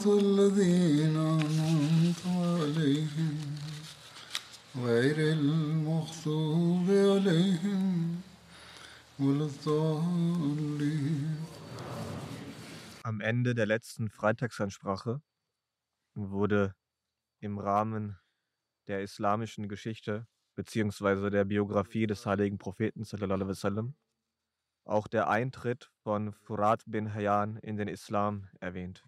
صراط الذين أنعمت عليهم غير المغضوب عليهم ولا الضالين Am Ende der letzten Freitagsansprache wurde im Rahmen der islamischen Geschichte beziehungsweise der Biografie des heiligen Propheten sallallahu alaihi wasallam auch der Eintritt von Furat bin Hayyan in den Islam erwähnt.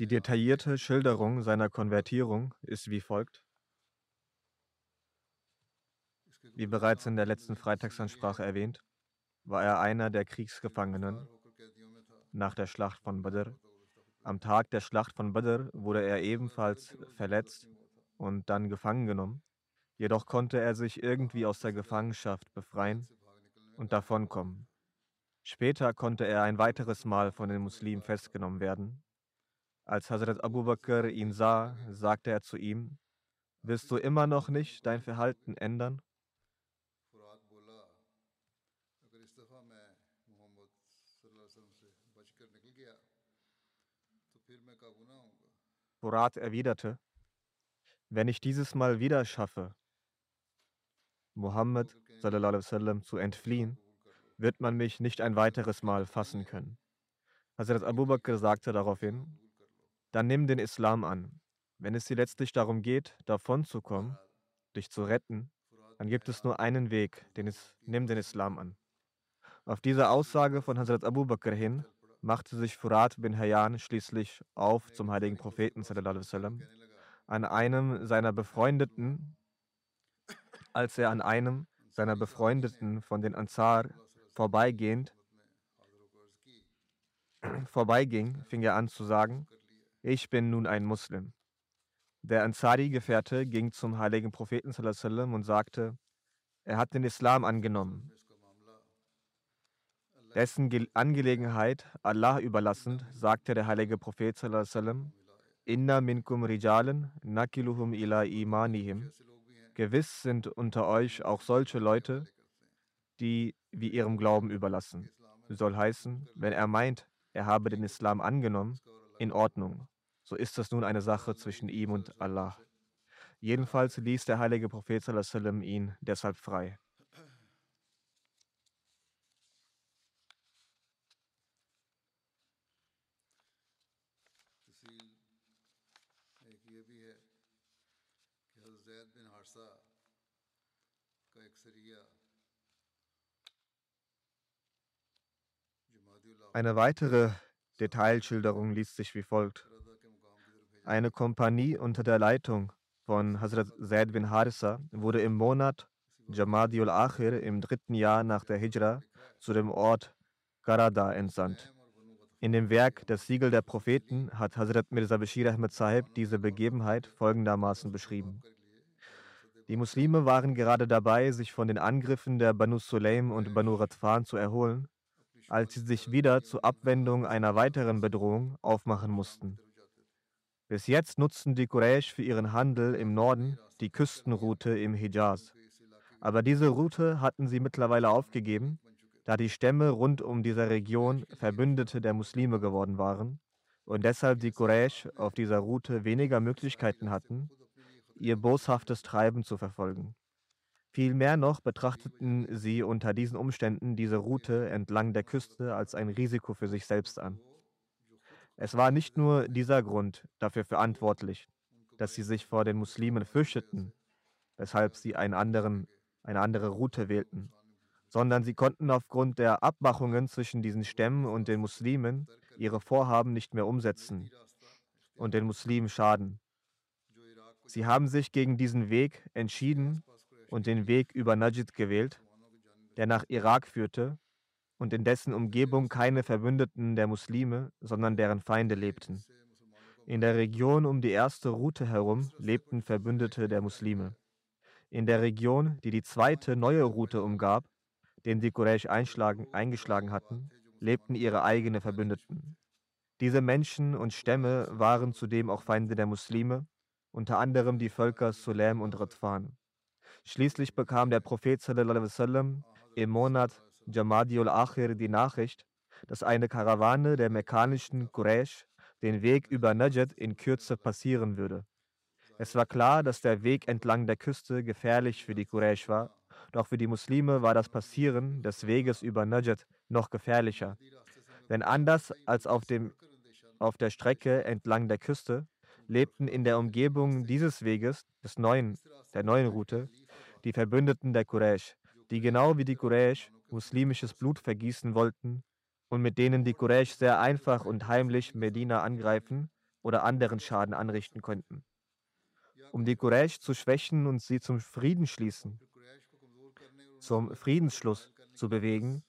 Die detaillierte Schilderung seiner Konvertierung ist wie folgt. Wie bereits in der letzten Freitagsansprache erwähnt, war er einer der Kriegsgefangenen nach der Schlacht von Badr. Am Tag der Schlacht von Badr wurde er ebenfalls verletzt und dann gefangen genommen. Jedoch konnte er sich irgendwie aus der Gefangenschaft befreien und davonkommen. Später konnte er ein weiteres Mal von den Muslimen festgenommen werden als Hazrat Abu Bakr ihn sah, sagte er zu ihm, Willst du immer noch nicht dein Verhalten ändern? Furat erwiderte, wenn ich dieses Mal wieder schaffe, Muhammad sallam, zu entfliehen, wird man mich nicht ein weiteres Mal fassen können. Hazrat Abu Bakr sagte daraufhin, dann nimm den Islam an. Wenn es dir letztlich darum geht, davonzukommen, dich zu retten, dann gibt es nur einen Weg, den es, nimm den Islam an. Auf diese Aussage von Hazrat Abu Bakr hin machte sich Furat bin Hayyan schließlich auf zum heiligen Propheten wasallam, an einem seiner Befreundeten, als er an einem seiner Befreundeten von den Ansar vorbeigehend vorbeiging, fing er an zu sagen, ich bin nun ein Muslim. Der Ansari-Gefährte ging zum heiligen Propheten und sagte, er hat den Islam angenommen. Dessen Ge Angelegenheit Allah überlassend, sagte der heilige Prophet Inna minkum rijalen nakiluhum ila imanihim. Gewiss sind unter euch auch solche Leute, die wie ihrem Glauben überlassen. Soll heißen, wenn er meint, er habe den Islam angenommen, in Ordnung. So ist das nun eine Sache zwischen ihm und Allah. Jedenfalls ließ der heilige Prophet sallam, ihn deshalb frei. Eine weitere Detailschilderung liest sich wie folgt. Eine Kompanie unter der Leitung von Hazrat Zaid bin Harissa wurde im Monat Jamadiul Akhir im dritten Jahr nach der Hijra zu dem Ort Karada entsandt. In dem Werk Das Siegel der Propheten hat Hazrat Mirza Bashir Ahmed Sahib diese Begebenheit folgendermaßen beschrieben. Die Muslime waren gerade dabei, sich von den Angriffen der Banu Sulaim und Banu Radfan zu erholen als sie sich wieder zur Abwendung einer weiteren Bedrohung aufmachen mussten. Bis jetzt nutzten die Quraysh für ihren Handel im Norden die Küstenroute im Hijaz. Aber diese Route hatten sie mittlerweile aufgegeben, da die Stämme rund um diese Region Verbündete der Muslime geworden waren und deshalb die Quraysh auf dieser Route weniger Möglichkeiten hatten, ihr boshaftes Treiben zu verfolgen. Vielmehr noch betrachteten sie unter diesen Umständen diese Route entlang der Küste als ein Risiko für sich selbst an. Es war nicht nur dieser Grund dafür verantwortlich, dass sie sich vor den Muslimen fürchteten, weshalb sie anderen, eine andere Route wählten, sondern sie konnten aufgrund der Abmachungen zwischen diesen Stämmen und den Muslimen ihre Vorhaben nicht mehr umsetzen und den Muslimen schaden. Sie haben sich gegen diesen Weg entschieden und den Weg über Najd gewählt, der nach Irak führte und in dessen Umgebung keine Verbündeten der Muslime, sondern deren Feinde lebten. In der Region um die erste Route herum lebten Verbündete der Muslime. In der Region, die die zweite neue Route umgab, den die Quraysh eingeschlagen hatten, lebten ihre eigenen Verbündeten. Diese Menschen und Stämme waren zudem auch Feinde der Muslime, unter anderem die Völker Sulaim und Radfan. Schließlich bekam der Prophet sallam, im Monat Jamadiul Akhir die Nachricht, dass eine Karawane der mekkanischen Quraysh den Weg über Najd in Kürze passieren würde. Es war klar, dass der Weg entlang der Küste gefährlich für die Quraysh war, doch für die Muslime war das Passieren des Weges über Najd noch gefährlicher. Denn anders als auf, dem, auf der Strecke entlang der Küste lebten in der Umgebung dieses Weges, des neuen, der neuen Route, die Verbündeten der Quraysh, die genau wie die Quraysh muslimisches Blut vergießen wollten und mit denen die Quraysh sehr einfach und heimlich Medina angreifen oder anderen Schaden anrichten konnten. Um die Quraysh zu schwächen und sie zum Friedensschließen, zum Friedensschluss zu bewegen,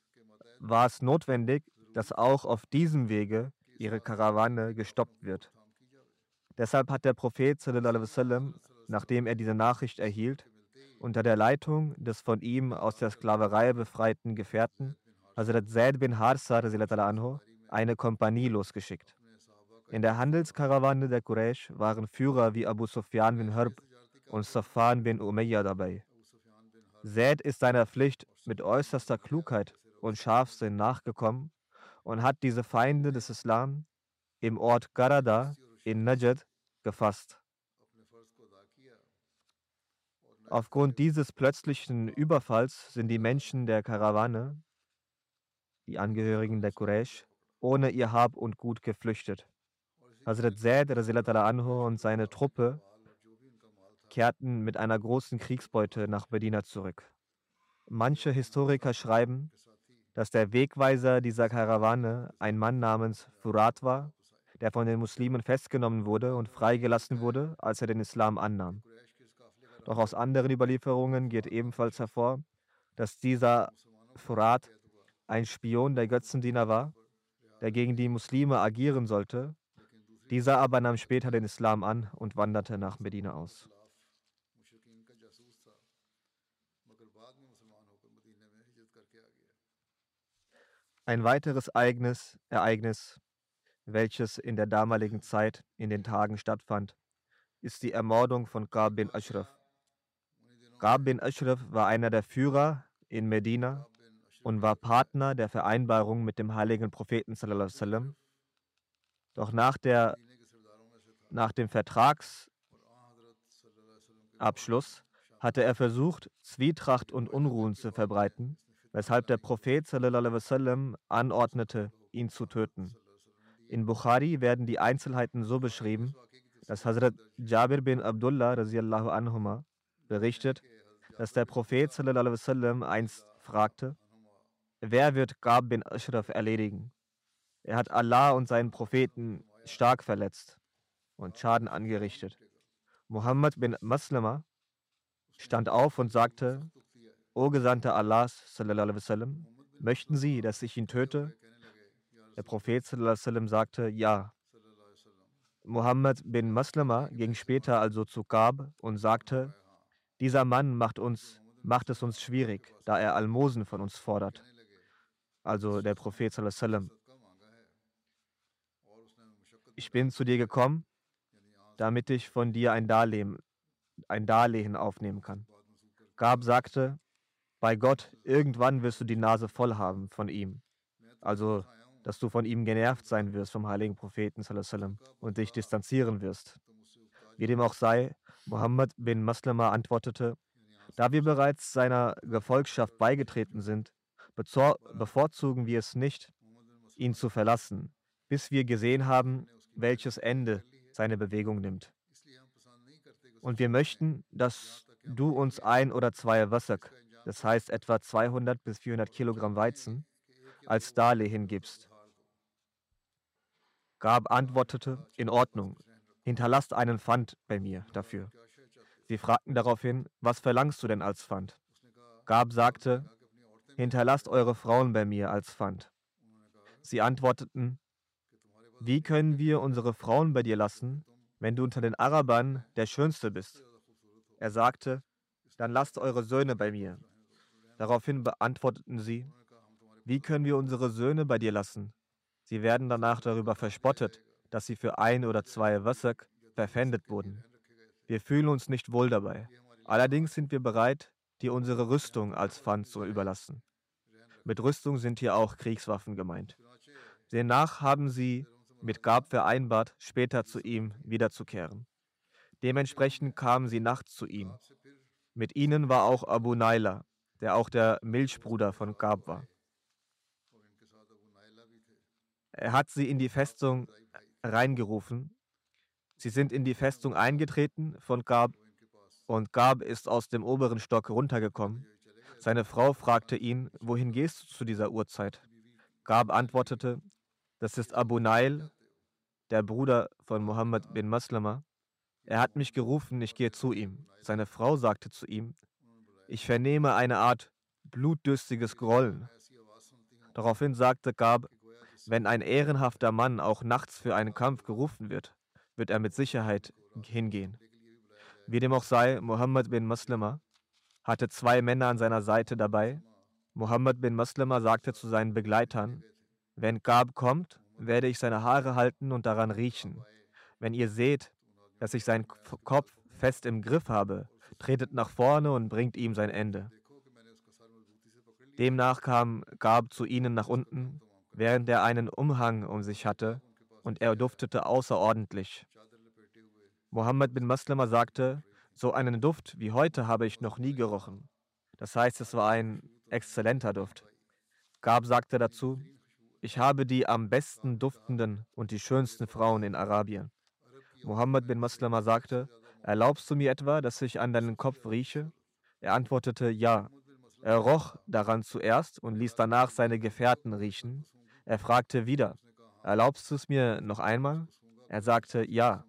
war es notwendig, dass auch auf diesem Wege ihre Karawane gestoppt wird. Deshalb hat der Prophet, sallam, nachdem er diese Nachricht erhielt, unter der Leitung des von ihm aus der Sklaverei befreiten Gefährten, Hazrat Zaid bin Harsa anhu, eine Kompanie losgeschickt. In der Handelskarawane der Quraysh waren Führer wie Abu Sufyan bin Harb und Safan bin Umayyah dabei. Zaid ist seiner Pflicht mit äußerster Klugheit und Scharfsinn nachgekommen und hat diese Feinde des Islam im Ort Garada in Najd gefasst. Aufgrund dieses plötzlichen Überfalls sind die Menschen der Karawane, die Angehörigen der Quraysh, ohne ihr Hab und Gut geflüchtet. Hazrat Zaid anhu und seine Truppe kehrten mit einer großen Kriegsbeute nach Medina zurück. Manche Historiker schreiben, dass der Wegweiser dieser Karawane ein Mann namens Furat war, der von den Muslimen festgenommen wurde und freigelassen wurde, als er den Islam annahm. Doch aus anderen Überlieferungen geht ebenfalls hervor, dass dieser Furat ein Spion der Götzendiener war, der gegen die Muslime agieren sollte. Dieser aber nahm später den Islam an und wanderte nach Medina aus. Ein weiteres Ereignis, Ereignis, welches in der damaligen Zeit in den Tagen stattfand, ist die Ermordung von Qab bin Ashraf. Rab bin Ashraf war einer der Führer in Medina und war Partner der Vereinbarung mit dem heiligen Propheten. Doch nach, der, nach dem Vertragsabschluss hatte er versucht, Zwietracht und Unruhen zu verbreiten, weshalb der Prophet anordnete, ihn zu töten. In Bukhari werden die Einzelheiten so beschrieben, dass Hazrat Jabir bin Abdullah anhuma, berichtet, dass der Prophet sallam, einst fragte, wer wird Gab bin Ashraf erledigen? Er hat Allah und seinen Propheten stark verletzt und Schaden angerichtet. Muhammad bin Maslama stand auf und sagte, O Gesandter Allahs, sallam, möchten Sie, dass ich ihn töte? Der Prophet sallam, sagte, ja. Muhammad bin Maslama ging später also zu Gab und sagte, dieser Mann macht, uns, macht es uns schwierig, da er Almosen von uns fordert. Also der Prophet. Ich bin zu dir gekommen, damit ich von dir ein Darlehen, ein Darlehen aufnehmen kann. Gab sagte, bei Gott, irgendwann wirst du die Nase voll haben von ihm. Also dass du von ihm genervt sein wirst vom heiligen Propheten und dich distanzieren wirst. Wie dem auch sei, Muhammad bin Maslama antwortete, da wir bereits seiner Gefolgschaft beigetreten sind, bevorzugen wir es nicht, ihn zu verlassen, bis wir gesehen haben, welches Ende seine Bewegung nimmt. Und wir möchten, dass du uns ein oder zwei Wassak, das heißt etwa 200 bis 400 Kilogramm Weizen, als Darleh hingibst. Gab antwortete, in Ordnung, hinterlasst einen Pfand bei mir dafür. Sie fragten daraufhin, was verlangst du denn als Pfand? Gab sagte, hinterlasst eure Frauen bei mir als Pfand. Sie antworteten, wie können wir unsere Frauen bei dir lassen, wenn du unter den Arabern der Schönste bist? Er sagte, dann lasst eure Söhne bei mir. Daraufhin beantworteten sie, wie können wir unsere Söhne bei dir lassen? Sie werden danach darüber verspottet, dass sie für ein oder zwei Wassak verpfändet wurden. Wir fühlen uns nicht wohl dabei. Allerdings sind wir bereit, dir unsere Rüstung als Pfand zu überlassen. Mit Rüstung sind hier auch Kriegswaffen gemeint. Demnach haben sie mit Gab vereinbart, später zu ihm wiederzukehren. Dementsprechend kamen sie nachts zu ihm. Mit ihnen war auch Abu Naila, der auch der Milchbruder von Gab war. Er hat sie in die Festung reingerufen. Sie sind in die Festung eingetreten von Gab und Gab ist aus dem oberen Stock runtergekommen. Seine Frau fragte ihn, wohin gehst du zu dieser Uhrzeit? Gab antwortete, das ist Abu Nail, der Bruder von Muhammad bin Maslama. Er hat mich gerufen, ich gehe zu ihm. Seine Frau sagte zu ihm, ich vernehme eine Art blutdürstiges Grollen. Daraufhin sagte Gab, wenn ein ehrenhafter Mann auch nachts für einen Kampf gerufen wird, wird er mit Sicherheit hingehen. Wie dem auch sei, Muhammad bin Maslama hatte zwei Männer an seiner Seite dabei. Muhammad bin Maslama sagte zu seinen Begleitern, wenn Gab kommt, werde ich seine Haare halten und daran riechen. Wenn ihr seht, dass ich seinen Kopf fest im Griff habe, tretet nach vorne und bringt ihm sein Ende. Demnach kam Gab zu ihnen nach unten, während er einen Umhang um sich hatte, und er duftete außerordentlich. Mohammed bin Maslama sagte, so einen Duft wie heute habe ich noch nie gerochen. Das heißt, es war ein exzellenter Duft. Gab sagte dazu, ich habe die am besten duftenden und die schönsten Frauen in Arabien. Muhammad bin Maslama sagte, erlaubst du mir etwa, dass ich an deinen Kopf rieche? Er antwortete, ja. Er roch daran zuerst und ließ danach seine Gefährten riechen. Er fragte wieder, erlaubst du es mir noch einmal? Er sagte, ja.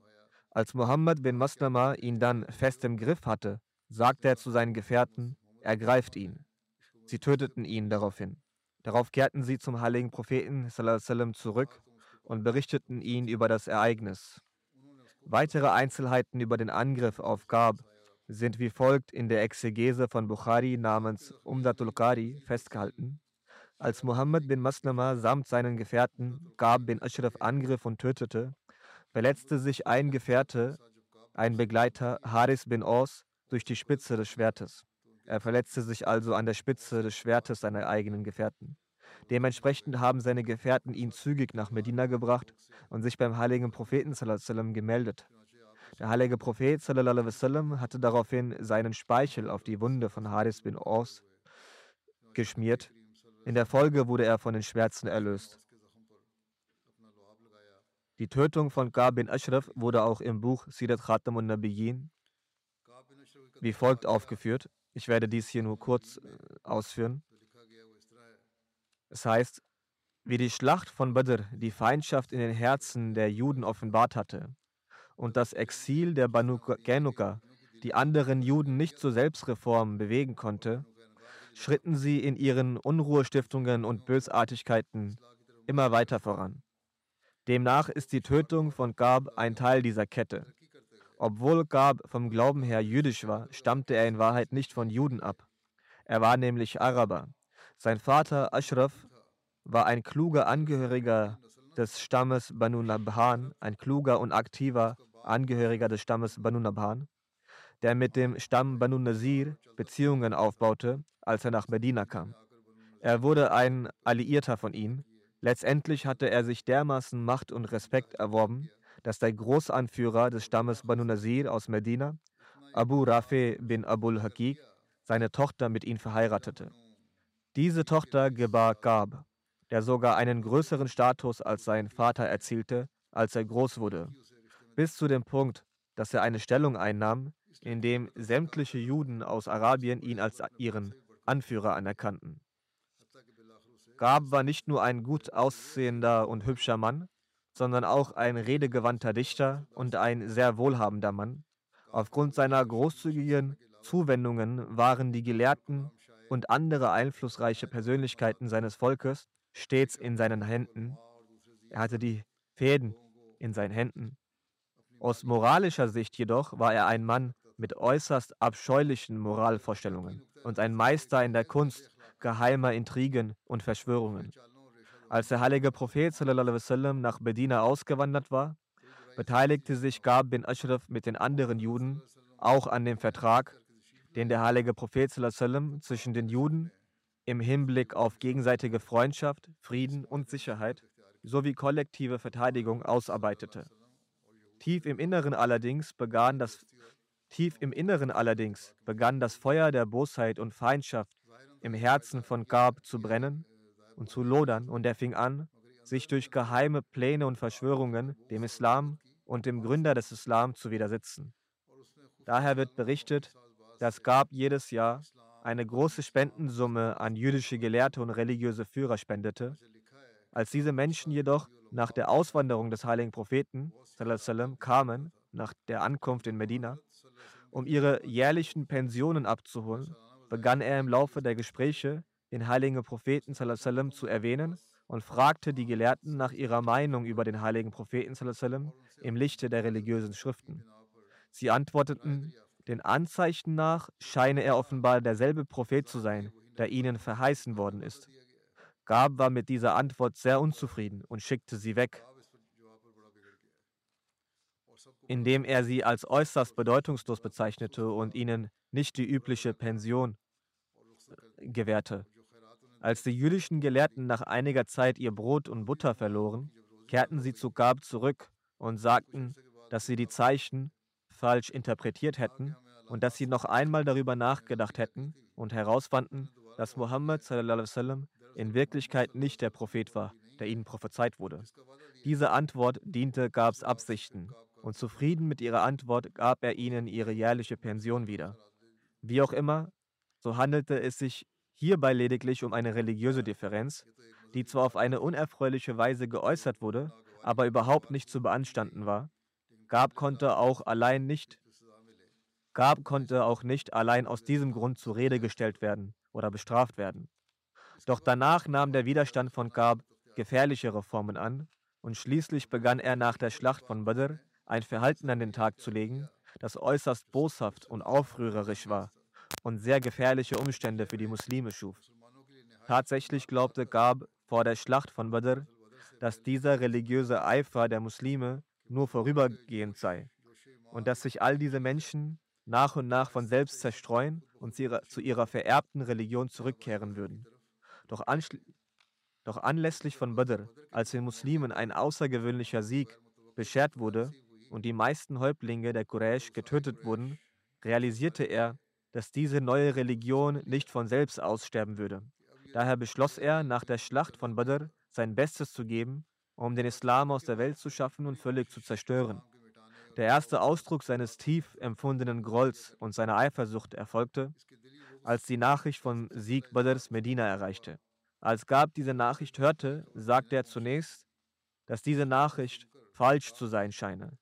Als Muhammad bin Maslama ihn dann fest im Griff hatte, sagte er zu seinen Gefährten, ergreift ihn. Sie töteten ihn daraufhin. Darauf kehrten sie zum heiligen Propheten zurück und berichteten ihn über das Ereignis. Weitere Einzelheiten über den Angriff auf Gab sind wie folgt in der Exegese von Bukhari namens Umdatul Qari festgehalten. Als Muhammad bin Maslama samt seinen Gefährten Gab bin Ashraf angriff und tötete, verletzte sich ein Gefährte, ein Begleiter, Haris bin Aus, durch die Spitze des Schwertes. Er verletzte sich also an der Spitze des Schwertes seiner eigenen Gefährten. Dementsprechend haben seine Gefährten ihn zügig nach Medina gebracht und sich beim heiligen Propheten sallam, gemeldet. Der heilige Prophet sallam, hatte daraufhin seinen Speichel auf die Wunde von Haris bin Aus geschmiert. In der Folge wurde er von den Schwärzen erlöst. Die Tötung von Ka bin Ashraf wurde auch im Buch Sirat Khatam und Nabiyyin wie folgt aufgeführt. Ich werde dies hier nur kurz äh, ausführen. Es heißt, wie die Schlacht von Badr die Feindschaft in den Herzen der Juden offenbart hatte und das Exil der Banu Genuka die anderen Juden nicht zur Selbstreform bewegen konnte, schritten sie in ihren Unruhestiftungen und Bösartigkeiten immer weiter voran. Demnach ist die Tötung von Gab ein Teil dieser Kette. Obwohl Gab vom Glauben her jüdisch war, stammte er in Wahrheit nicht von Juden ab. Er war nämlich Araber. Sein Vater Ashraf war ein kluger Angehöriger des Stammes Banu Nabhan, ein kluger und aktiver Angehöriger des Stammes Banu Nabhan, der mit dem Stamm Banu Nazir Beziehungen aufbaute, als er nach Medina kam. Er wurde ein Alliierter von ihnen. Letztendlich hatte er sich dermaßen Macht und Respekt erworben, dass der Großanführer des Stammes Banu Nazir aus Medina, Abu Rafi bin Abul Hakik, seine Tochter mit ihm verheiratete. Diese Tochter gebar Gab, der sogar einen größeren Status als sein Vater erzielte, als er groß wurde, bis zu dem Punkt, dass er eine Stellung einnahm, in dem sämtliche Juden aus Arabien ihn als ihren Anführer anerkannten. Gab war nicht nur ein gut aussehender und hübscher Mann, sondern auch ein redegewandter Dichter und ein sehr wohlhabender Mann. Aufgrund seiner großzügigen Zuwendungen waren die Gelehrten und andere einflussreiche Persönlichkeiten seines Volkes stets in seinen Händen. Er hatte die Fäden in seinen Händen. Aus moralischer Sicht jedoch war er ein Mann mit äußerst abscheulichen Moralvorstellungen und ein Meister in der Kunst geheimer Intrigen und Verschwörungen. Als der heilige Prophet sallam, nach Medina ausgewandert war, beteiligte sich Gab bin Ashraf mit den anderen Juden auch an dem Vertrag, den der heilige Prophet sallam, zwischen den Juden im Hinblick auf gegenseitige Freundschaft, Frieden und Sicherheit sowie kollektive Verteidigung ausarbeitete. Tief im Inneren allerdings begann das Tief im Inneren allerdings begann das Feuer der Bosheit und Feindschaft im Herzen von Gab zu brennen und zu lodern und er fing an, sich durch geheime Pläne und Verschwörungen dem Islam und dem Gründer des Islam zu widersetzen. Daher wird berichtet, dass Gab jedes Jahr eine große Spendensumme an jüdische Gelehrte und religiöse Führer spendete. Als diese Menschen jedoch nach der Auswanderung des heiligen Propheten kamen, nach der Ankunft in Medina, um ihre jährlichen Pensionen abzuholen, begann er im Laufe der Gespräche den heiligen Propheten sallam, zu erwähnen und fragte die Gelehrten nach ihrer Meinung über den heiligen Propheten sallam, im Lichte der religiösen Schriften. Sie antworteten, den Anzeichen nach scheine er offenbar derselbe Prophet zu sein, der ihnen verheißen worden ist. Gab war mit dieser Antwort sehr unzufrieden und schickte sie weg, indem er sie als äußerst bedeutungslos bezeichnete und ihnen nicht die übliche Pension gewährte. Als die jüdischen Gelehrten nach einiger Zeit ihr Brot und Butter verloren, kehrten sie zu Gab zurück und sagten, dass sie die Zeichen falsch interpretiert hätten und dass sie noch einmal darüber nachgedacht hätten und herausfanden, dass Mohammed in Wirklichkeit nicht der Prophet war, der ihnen prophezeit wurde. Diese Antwort diente Gabs Absichten und zufrieden mit ihrer Antwort gab er ihnen ihre jährliche Pension wieder. Wie auch immer, so handelte es sich hierbei lediglich um eine religiöse Differenz, die zwar auf eine unerfreuliche Weise geäußert wurde, aber überhaupt nicht zu beanstanden war. Gab konnte auch allein nicht Gab konnte auch nicht allein aus diesem Grund zur Rede gestellt werden oder bestraft werden. Doch danach nahm der Widerstand von Gab gefährlichere Formen an und schließlich begann er nach der Schlacht von Badr ein Verhalten an den Tag zu legen, das äußerst boshaft und aufrührerisch war und sehr gefährliche Umstände für die Muslime schuf. Tatsächlich glaubte Gab vor der Schlacht von Badr, dass dieser religiöse Eifer der Muslime nur vorübergehend sei und dass sich all diese Menschen nach und nach von selbst zerstreuen und zu ihrer, vererbten Religion zurückkehren würden. Doch, doch anlässlich von Badr, als den Muslimen ein außergewöhnlicher Sieg beschert wurde und die meisten Häuptlinge der Quraysh getötet wurden, realisierte er, dass diese neue Religion nicht von selbst aussterben würde. Daher beschloss er, nach der Schlacht von Badr sein Bestes zu geben, um den Islam aus der Welt zu schaffen und völlig zu zerstören. Der erste Ausdruck seines tief empfundenen Grolls und seiner Eifersucht erfolgte, als die Nachricht vom Sieg Badrs Medina erreichte. Als Gab diese Nachricht hörte, sagte er zunächst, dass diese Nachricht falsch zu sein scheine,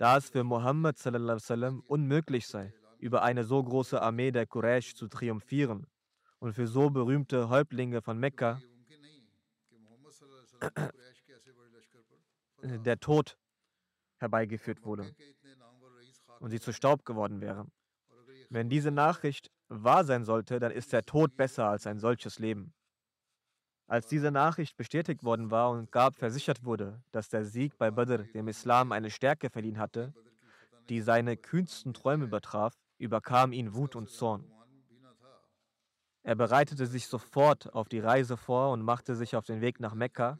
da es für sallam, unmöglich sei, über eine so große Armee der Quraysh zu triumphieren und für so berühmte Häuptlinge von Mekka der Tod herbeigeführt wurde und sie zu Staub geworden wäre. Wenn diese Nachricht wahr sein sollte, dann ist der Tod besser als ein solches Leben. Als diese Nachricht bestätigt worden war und Gab versichert wurde, dass der Sieg bei Badr dem Islam eine Stärke verliehen hatte, die seine kühnsten Träume übertraf, überkam ihn Wut und Zorn. Er bereitete sich sofort auf die Reise vor und machte sich auf den Weg nach Mekka.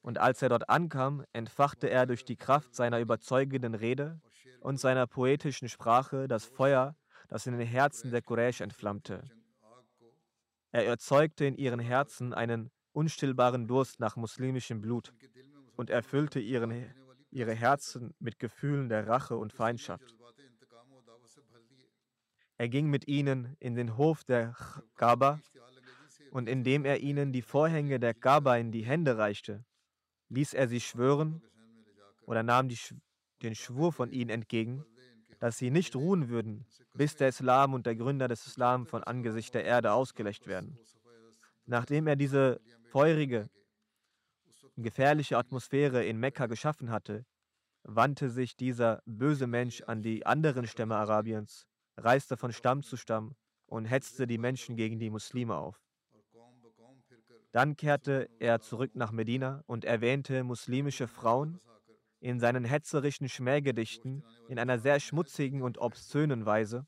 Und als er dort ankam, entfachte er durch die Kraft seiner überzeugenden Rede und seiner poetischen Sprache das Feuer, das in den Herzen der Quraysh entflammte. Er erzeugte in ihren Herzen einen unstillbaren Durst nach muslimischem Blut und erfüllte ihren, ihre Herzen mit Gefühlen der Rache und Feindschaft. Er ging mit ihnen in den Hof der Kaaba und indem er ihnen die Vorhänge der Kaaba in die Hände reichte, ließ er sie schwören oder nahm die, den Schwur von ihnen entgegen, dass sie nicht ruhen würden, bis der Islam und der Gründer des Islam von Angesicht der Erde ausgelöscht werden. Nachdem er diese feurige, gefährliche Atmosphäre in Mekka geschaffen hatte, wandte sich dieser böse Mensch an die anderen Stämme Arabiens reiste von Stamm zu Stamm und hetzte die Menschen gegen die Muslime auf. Dann kehrte er zurück nach Medina und erwähnte muslimische Frauen in seinen hetzerischen Schmähgedichten in einer sehr schmutzigen und obszönen Weise.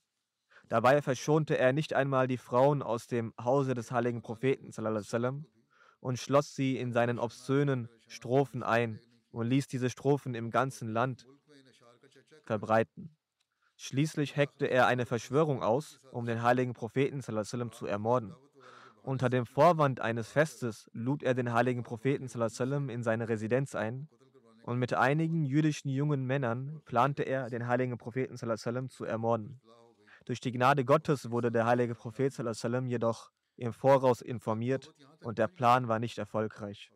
Dabei verschonte er nicht einmal die Frauen aus dem Hause des heiligen Propheten und schloss sie in seinen obszönen Strophen ein und ließ diese Strophen im ganzen Land verbreiten. Schließlich heckte er eine Verschwörung aus, um den heiligen Propheten zu ermorden. Unter dem Vorwand eines Festes lud er den heiligen Propheten in seine Residenz ein und mit einigen jüdischen jungen Männern plante er, den heiligen Propheten zu ermorden. Durch die Gnade Gottes wurde der heilige Prophet sallam, jedoch im Voraus informiert und der Plan war nicht erfolgreich.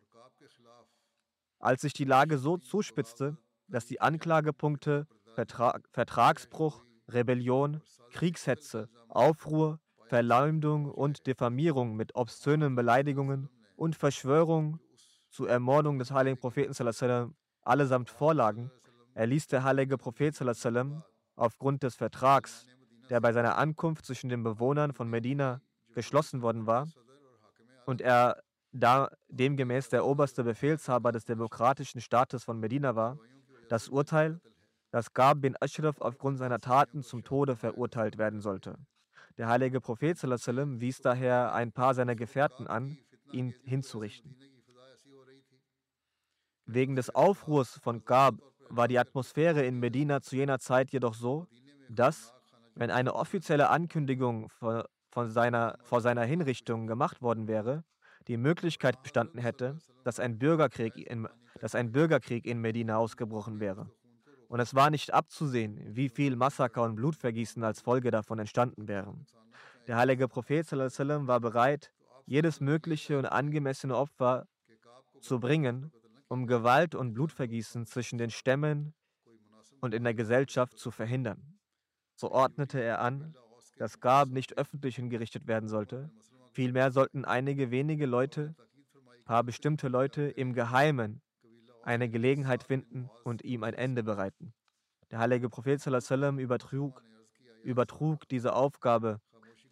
Als sich die Lage so zuspitzte, dass die Anklagepunkte Vertrag, Vertragsbruch, Rebellion, Kriegshetze, Aufruhr, Verleumdung und Diffamierung mit obszönen Beleidigungen und Verschwörung zur Ermordung des heiligen Propheten sallam, allesamt vorlagen, erließ der heilige Prophet sallam, aufgrund des Vertrags, der bei seiner Ankunft zwischen den Bewohnern von Medina geschlossen worden war und er da demgemäß der oberste Befehlshaber des demokratischen Staates von Medina war, das Urteil, dass Gab bin Ashraf aufgrund seiner Taten zum Tode verurteilt werden sollte. Der heilige Prophet sallam, wies daher ein paar seiner Gefährten an, ihn hinzurichten. Wegen des Aufruhrs von Gab war die Atmosphäre in Medina zu jener Zeit jedoch so, dass, wenn eine offizielle Ankündigung von, seiner, vor seiner Hinrichtung gemacht worden wäre, die Möglichkeit bestanden hätte, dass ein Bürgerkrieg in, dass ein Bürgerkrieg in Medina ausgebrochen wäre und es war nicht abzusehen, wie viel Massaker und Blutvergießen als Folge davon entstanden wären. Der heilige Prophet war bereit, jedes mögliche und angemessene Opfer zu bringen, um Gewalt und Blutvergießen zwischen den Stämmen und in der Gesellschaft zu verhindern. So ordnete er an, dass Gab nicht öffentlich hingerichtet werden sollte. Vielmehr sollten einige wenige Leute, paar bestimmte Leute im Geheimen eine Gelegenheit finden und ihm ein Ende bereiten. Der heilige Prophet sallam, übertrug, übertrug diese Aufgabe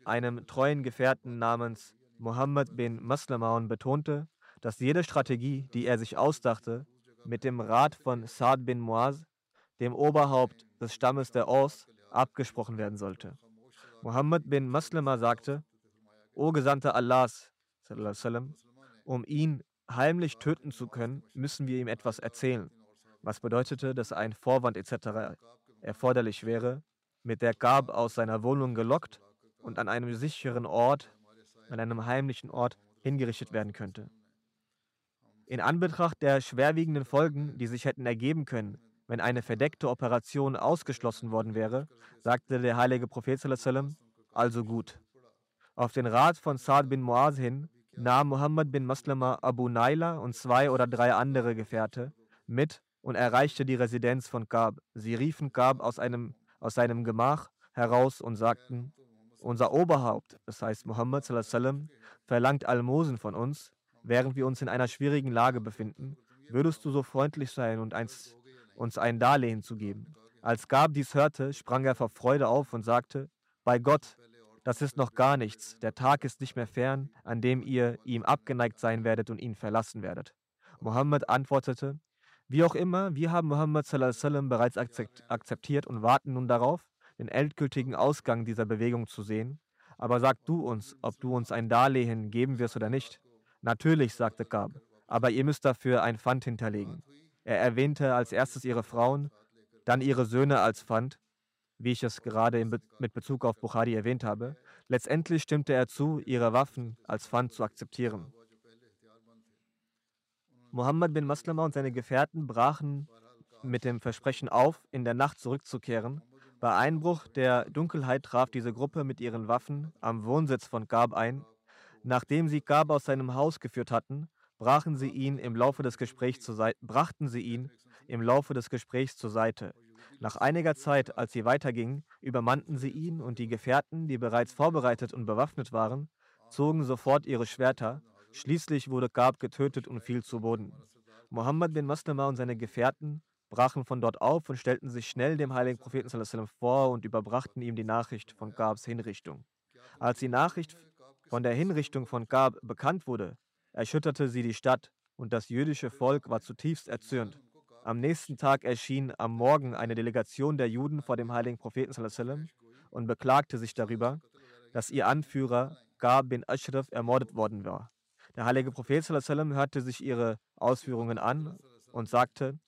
einem treuen Gefährten namens Muhammad bin Maslama und betonte, dass jede Strategie, die er sich ausdachte, mit dem Rat von Saad bin Muaz, dem Oberhaupt des Stammes der Aus, abgesprochen werden sollte. Muhammad bin Maslama sagte, O Gesandter Allahs, um ihn heimlich töten zu können, müssen wir ihm etwas erzählen, was bedeutete, dass ein Vorwand etc. erforderlich wäre, mit der Gab aus seiner Wohnung gelockt und an einem sicheren Ort, an einem heimlichen Ort hingerichtet werden könnte. In Anbetracht der schwerwiegenden Folgen, die sich hätten ergeben können, wenn eine verdeckte Operation ausgeschlossen worden wäre, sagte der heilige Prophet also gut. Auf den Rat von Saad bin Muaz hin nahm Muhammad bin Maslama Abu Naila und zwei oder drei andere Gefährte mit und erreichte die Residenz von Gab. Sie riefen Gab aus, einem, aus seinem Gemach heraus und sagten, unser Oberhaupt, das heißt Muhammad verlangt Almosen von uns, während wir uns in einer schwierigen Lage befinden. Würdest du so freundlich sein und eins, uns ein Darlehen zu geben? Als Gab dies hörte, sprang er vor Freude auf und sagte, bei Gott, das ist noch gar nichts. Der Tag ist nicht mehr fern, an dem ihr ihm abgeneigt sein werdet und ihn verlassen werdet. Mohammed antwortete, wie auch immer, wir haben sallam, bereits akzeptiert und warten nun darauf, den endgültigen Ausgang dieser Bewegung zu sehen. Aber sag du uns, ob du uns ein Darlehen geben wirst oder nicht. Natürlich, sagte Gab, aber ihr müsst dafür ein Pfand hinterlegen. Er erwähnte als erstes ihre Frauen, dann ihre Söhne als Pfand, wie ich es gerade Be mit Bezug auf Bukhari erwähnt habe. Letztendlich stimmte er zu, ihre Waffen als Pfand zu akzeptieren. Muhammad bin Maslama und seine Gefährten brachen mit dem Versprechen auf, in der Nacht zurückzukehren. Bei Einbruch der Dunkelheit traf diese Gruppe mit ihren Waffen am Wohnsitz von Gab ein. Nachdem sie Gab aus seinem Haus geführt hatten, brachen sie ihn im Laufe des Gesprächs zur Seite, brachten sie ihn im Laufe des Gesprächs zur Seite. Nach einiger Zeit, als sie weitergingen, übermannten sie ihn und die Gefährten, die bereits vorbereitet und bewaffnet waren, zogen sofort ihre Schwerter. Schließlich wurde Gab getötet und fiel zu Boden. Mohammed bin Maslama und seine Gefährten brachen von dort auf und stellten sich schnell dem heiligen Propheten vor und überbrachten ihm die Nachricht von Gabs Hinrichtung. Als die Nachricht von der Hinrichtung von Gab bekannt wurde, erschütterte sie die Stadt und das jüdische Volk war zutiefst erzürnt. Am nächsten Tag erschien am Morgen eine Delegation der Juden vor dem heiligen Propheten und beklagte sich darüber, dass ihr Anführer Gab bin Ashraf ermordet worden war. Der heilige Prophet hörte sich ihre Ausführungen an und sagte,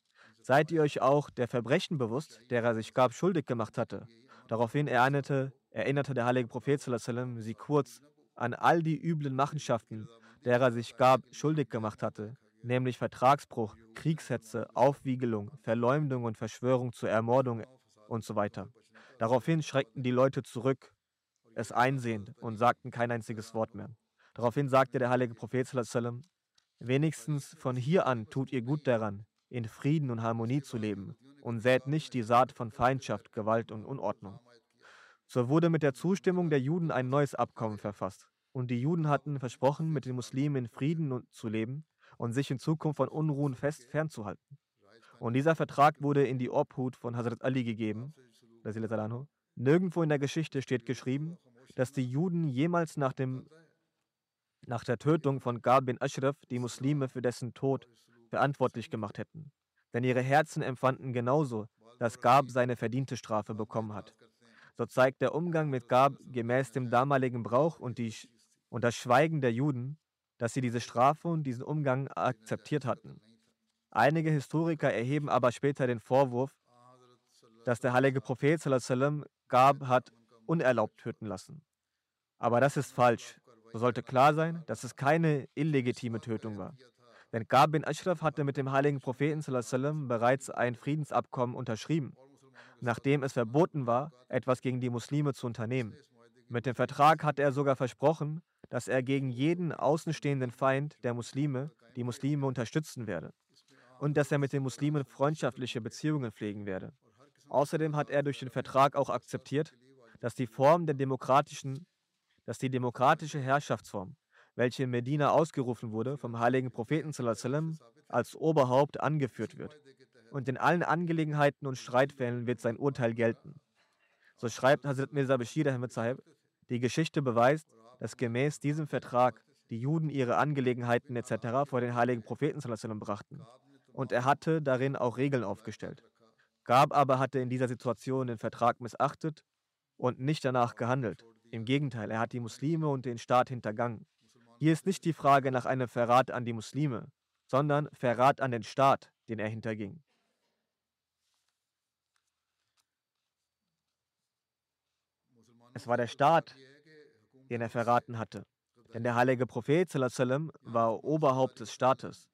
Seid ihr euch auch der Verbrechen bewusst, derer sich Gab schuldig gemacht hatte? Daraufhin erinnerte, erinnerte der heilige Prophet sie kurz an all die üblen Machenschaften, derer sich Gab schuldig gemacht hatte, nämlich Vertragsbruch, Kriegshetze, Aufwiegelung, Verleumdung und Verschwörung zur Ermordung und so weiter. Daraufhin schreckten die Leute zurück, es einsehend und sagten kein einziges Wort mehr. Daraufhin sagte der heilige Prophet wenigstens von hier an tut ihr gut daran, in Frieden und Harmonie zu leben und sät nicht die Saat von Feindschaft, Gewalt und Unordnung. So wurde mit der Zustimmung der Juden ein neues Abkommen verfasst. Und die Juden hatten versprochen, mit den Muslimen in Frieden zu leben und sich in Zukunft von Unruhen fest fernzuhalten. Und dieser Vertrag wurde in die Obhut von Hazrat Ali gegeben. Nirgendwo in der Geschichte steht geschrieben, dass die Juden jemals nach, dem, nach der Tötung von Gab bin Ashraf die Muslime für dessen Tod verantwortlich gemacht hätten. Denn ihre Herzen empfanden genauso, dass Gab seine verdiente Strafe bekommen hat. So zeigt der Umgang mit Gab gemäß dem damaligen Brauch und, die, und das Schweigen der Juden, dass sie diese Strafe und diesen Umgang akzeptiert hatten. Einige Historiker erheben aber später den Vorwurf, dass der heilige Prophet Gab hat unerlaubt töten lassen. Aber das ist falsch. So sollte klar sein, dass es keine illegitime Tötung war. Denn Gab bin Ashraf hatte mit dem heiligen Propheten bereits ein Friedensabkommen unterschrieben, nachdem es verboten war, etwas gegen die Muslime zu unternehmen. Mit dem Vertrag hatte er sogar versprochen, dass er gegen jeden außenstehenden Feind der Muslime die Muslime unterstützen werde und dass er mit den Muslimen freundschaftliche Beziehungen pflegen werde. Außerdem hat er durch den Vertrag auch akzeptiert, dass die Form der demokratischen, dass die demokratische Herrschaftsform welche in Medina ausgerufen wurde, vom heiligen Propheten als Oberhaupt angeführt wird. Und in allen Angelegenheiten und Streitfällen wird sein Urteil gelten. So schreibt Hazrat Mirza Bashir Ahmed Sahib, die Geschichte beweist, dass gemäß diesem Vertrag die Juden ihre Angelegenheiten etc. vor den heiligen Propheten brachten. Und er hatte darin auch Regeln aufgestellt. Gab aber hatte in dieser Situation den Vertrag missachtet und nicht danach gehandelt. Im Gegenteil, er hat die Muslime und den Staat hintergangen. Hier ist nicht die Frage nach einem Verrat an die Muslime, sondern Verrat an den Staat, den er hinterging. Es war der Staat, den er verraten hatte. Denn der heilige Prophet war Oberhaupt des Staates.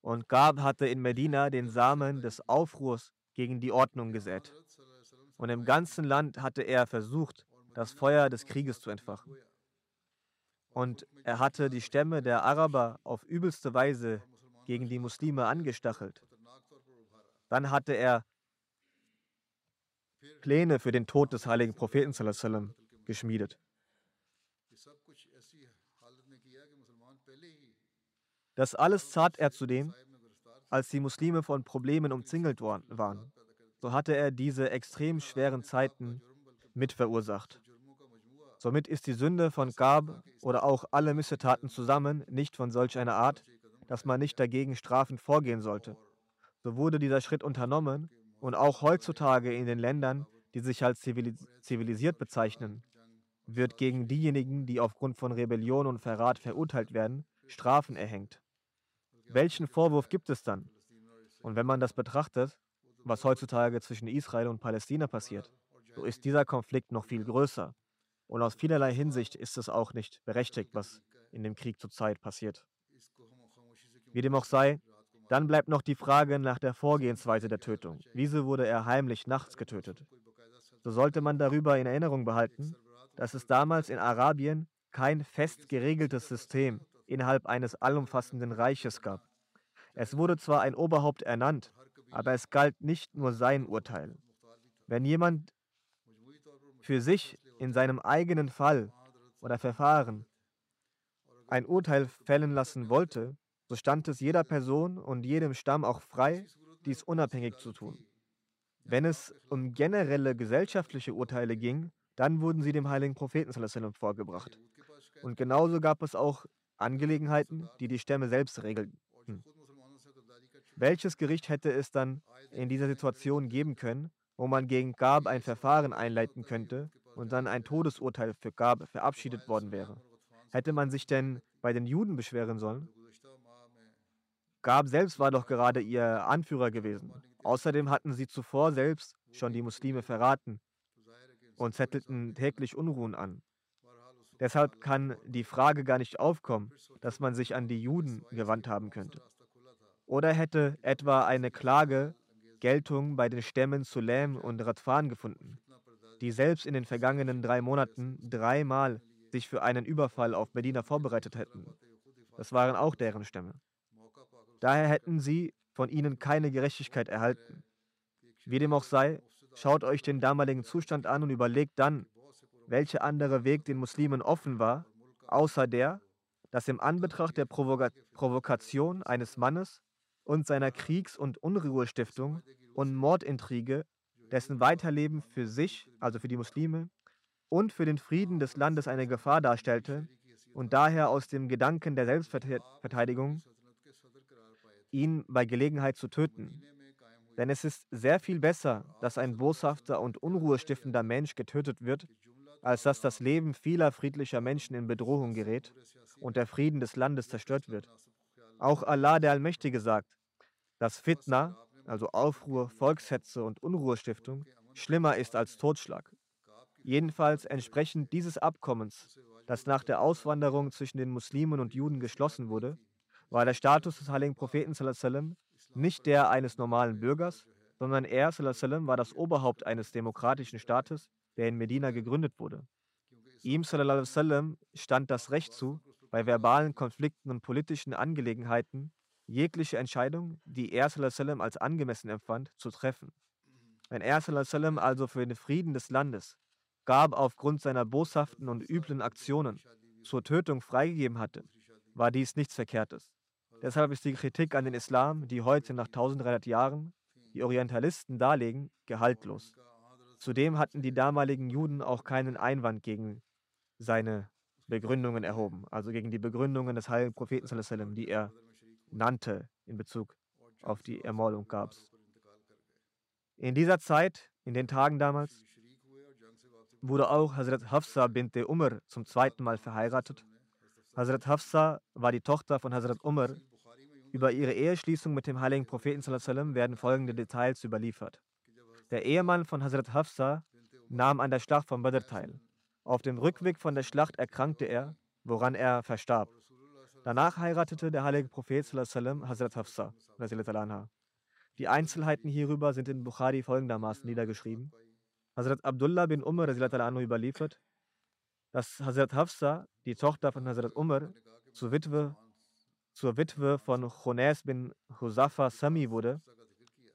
Und Gab hatte in Medina den Samen des Aufruhrs gegen die Ordnung gesät. Und im ganzen Land hatte er versucht, das Feuer des Krieges zu entfachen und er hatte die Stämme der Araber auf übelste Weise gegen die Muslime angestachelt. Dann hatte er Pläne für den Tod des heiligen Propheten geschmiedet. Das alles tat er zudem, als die Muslime von Problemen umzingelt waren. So hatte er diese extrem schweren Zeiten mitverursacht. Somit ist die Sünde von Gab oder auch alle Missetaten zusammen nicht von solch einer Art, dass man nicht dagegen strafend vorgehen sollte. So wurde dieser Schritt unternommen und auch heutzutage in den Ländern, die sich als zivilisiert bezeichnen, wird gegen diejenigen, die aufgrund von Rebellion und Verrat verurteilt werden, Strafen erhängt. Welchen Vorwurf gibt es dann? Und wenn man das betrachtet, was heutzutage zwischen Israel und Palästina passiert, so ist dieser Konflikt noch viel größer. Und aus vielerlei Hinsicht ist es auch nicht berechtigt, was in dem Krieg zurzeit passiert. Wie dem auch sei, dann bleibt noch die Frage nach der Vorgehensweise der Tötung. Wieso wurde er heimlich nachts getötet? So sollte man darüber in Erinnerung behalten, dass es damals in Arabien kein fest geregeltes System innerhalb eines allumfassenden Reiches gab. Es wurde zwar ein Oberhaupt ernannt, aber es galt nicht nur sein Urteil. Wenn jemand für sich in seinem eigenen Fall oder Verfahren ein Urteil fällen lassen wollte, so stand es jeder Person und jedem Stamm auch frei, dies unabhängig zu tun. Wenn es um generelle gesellschaftliche Urteile ging, dann wurden sie dem heiligen Propheten vorgebracht. Und genauso gab es auch Angelegenheiten, die die Stämme selbst regelten. Welches Gericht hätte es dann in dieser Situation geben können, wo man gegen Gab ein Verfahren einleiten könnte und dann ein Todesurteil für Gab verabschiedet worden wäre? Hätte man sich denn bei den Juden beschweren sollen? Gab selbst war doch gerade ihr Anführer gewesen. Außerdem hatten sie zuvor selbst schon die Muslime verraten und zettelten täglich Unruhen an. Deshalb kann die Frage gar nicht aufkommen, dass man sich an die Juden gewandt haben könnte. Oder hätte etwa eine Klage Geltung bei den Stämmen Sulaim und Radfan gefunden, die selbst in den vergangenen drei Monaten dreimal sich für einen Überfall auf Medina vorbereitet hätten. Das waren auch deren Stämme. Daher hätten sie von ihnen keine Gerechtigkeit erhalten. Wie dem auch sei, schaut euch den damaligen Zustand an und überlegt dann, welcher andere Weg den Muslimen offen war, außer der, dass im Anbetracht der Provoka Provokation eines Mannes und seiner Kriegs- und Unruhestiftung und Mordintrige, dessen Weiterleben für sich, also für die Muslime, und für den Frieden des Landes eine Gefahr darstellte und daher aus dem Gedanken der Selbstverteidigung ihn bei Gelegenheit zu töten. Denn es ist sehr viel besser, dass ein boshafter und unruhestiftender Mensch getötet wird, als dass das Leben vieler friedlicher Menschen in Bedrohung gerät und der Frieden des Landes zerstört wird. Auch Allah der Allmächtige sagt, dass Fitna, also Aufruhr, Volkshetze und Unruhestiftung, schlimmer ist als Totschlag. Jedenfalls entsprechend dieses Abkommens, das nach der Auswanderung zwischen den Muslimen und Juden geschlossen wurde, war der Status des heiligen Propheten nicht der eines normalen Bürgers, sondern er war das Oberhaupt eines demokratischen Staates, der in Medina gegründet wurde. Ihm sallam, stand das Recht zu, bei verbalen Konflikten und politischen Angelegenheiten jegliche Entscheidung, die er sallam, als angemessen empfand, zu treffen. Wenn er sallam, also für den Frieden des Landes Gab aufgrund seiner boshaften und üblen Aktionen zur Tötung freigegeben hatte, war dies nichts Verkehrtes. Deshalb ist die Kritik an den Islam, die heute nach 1300 Jahren die Orientalisten darlegen, gehaltlos. Zudem hatten die damaligen Juden auch keinen Einwand gegen seine Begründungen erhoben, also gegen die Begründungen des heiligen Propheten, die er nannte in Bezug auf die Ermordung Gabs. In dieser Zeit, in den Tagen damals, wurde auch Hazrat Hafsa bint Umar zum zweiten Mal verheiratet. Hazrat Hafsa war die Tochter von Hazrat Umar. Über ihre Eheschließung mit dem heiligen Propheten werden folgende Details überliefert. Der Ehemann von Hazrat Hafsa nahm an der Schlacht von Badr teil. Auf dem Rückweg von der Schlacht erkrankte er, woran er verstarb. Danach heiratete der heilige Prophet Hazrat Hafsa. Die Einzelheiten hierüber sind in Bukhari folgendermaßen niedergeschrieben. Hazrat Abdullah bin Umar überliefert, dass Hazrat Hafsa, die Tochter von Hazrat Umar, zur Witwe, zur Witwe von Khunais bin Husafa Sami wurde,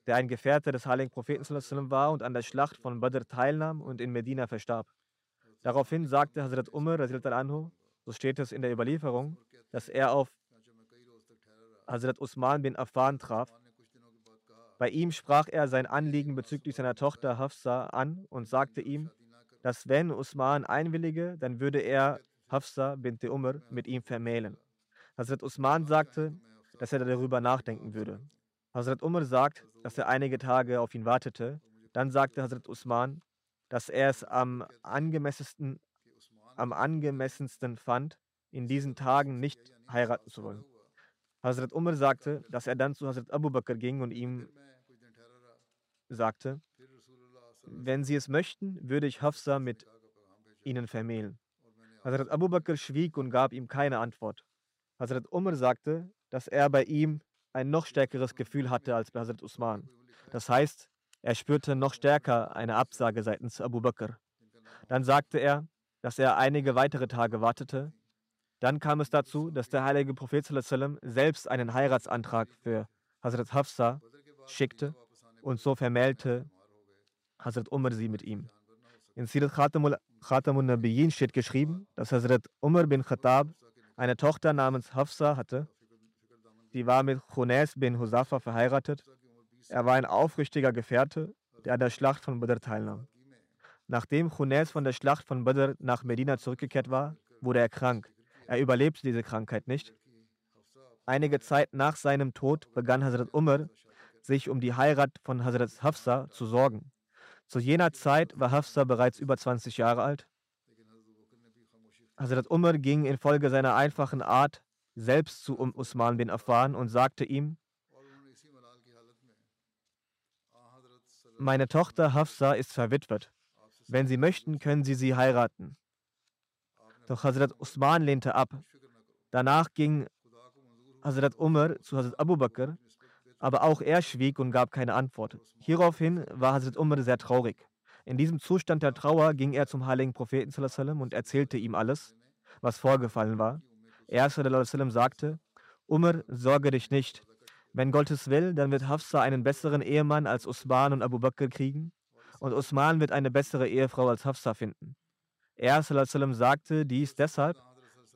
der ein Gefährte des heiligen Propheten war und an der Schlacht von Badr teilnahm und in Medina verstarb. Daraufhin sagte Hazrat Umar, so steht es in der Überlieferung, dass er auf Hazrat Usman bin Affan traf bei ihm sprach er sein Anliegen bezüglich seiner Tochter Hafsa an und sagte ihm, dass wenn Usman einwillige, dann würde er Hafsa bint Umar mit ihm vermählen. Hazrat Usman sagte, dass er darüber nachdenken würde. Hazrat Umar sagt, dass er einige Tage auf ihn wartete. Dann sagte Hazrat Usman, dass er es am angemessensten am angemessensten fand, in diesen Tagen nicht heiraten zu wollen. Hazrat Umar sagte, dass er dann zu Hazrat Abu Bakr ging und ihm sagte, wenn Sie es möchten, würde ich Hafsa mit Ihnen vermählen. Hazrat Abu Bakr schwieg und gab ihm keine Antwort. Hazrat Umar sagte, dass er bei ihm ein noch stärkeres Gefühl hatte als bei Hazrat Usman. Das heißt, er spürte noch stärker eine Absage seitens Abu Bakr. Dann sagte er, dass er einige weitere Tage wartete. Dann kam es dazu, dass der heilige Prophet selbst einen Heiratsantrag für Hazrat Hafsa schickte und so vermählte Hazrat Umar sie mit ihm. In Sirat Khatamun Nabiyin steht geschrieben, dass Hazrat Umar bin Khattab eine Tochter namens Hafsa hatte. Sie war mit Khunes bin Husafa verheiratet. Er war ein aufrichtiger Gefährte, der an der Schlacht von Badr teilnahm. Nachdem Khunes von der Schlacht von Badr nach Medina zurückgekehrt war, wurde er krank. Er überlebte diese Krankheit nicht. Einige Zeit nach seinem Tod begann Hazrat Umar, sich um die Heirat von Hazrat Hafsa zu sorgen. Zu jener Zeit war Hafsa bereits über 20 Jahre alt. Hazrat Umar ging infolge seiner einfachen Art selbst zu Usman bin Affan und sagte ihm, meine Tochter Hafsa ist verwitwet. Wenn Sie möchten, können Sie sie heiraten. Doch Hazrat Usman lehnte ab. Danach ging Hazrat Umar zu Hazrat Abu Bakr, aber auch er schwieg und gab keine Antwort. Hieraufhin war Hazrat Umar sehr traurig. In diesem Zustand der Trauer ging er zum heiligen Propheten und erzählte ihm alles, was vorgefallen war. Er sagte, Umar, sorge dich nicht. Wenn Gott es will, dann wird Hafsa einen besseren Ehemann als Usman und Abu Bakr kriegen und Usman wird eine bessere Ehefrau als Hafsa finden. Er sagte dies deshalb,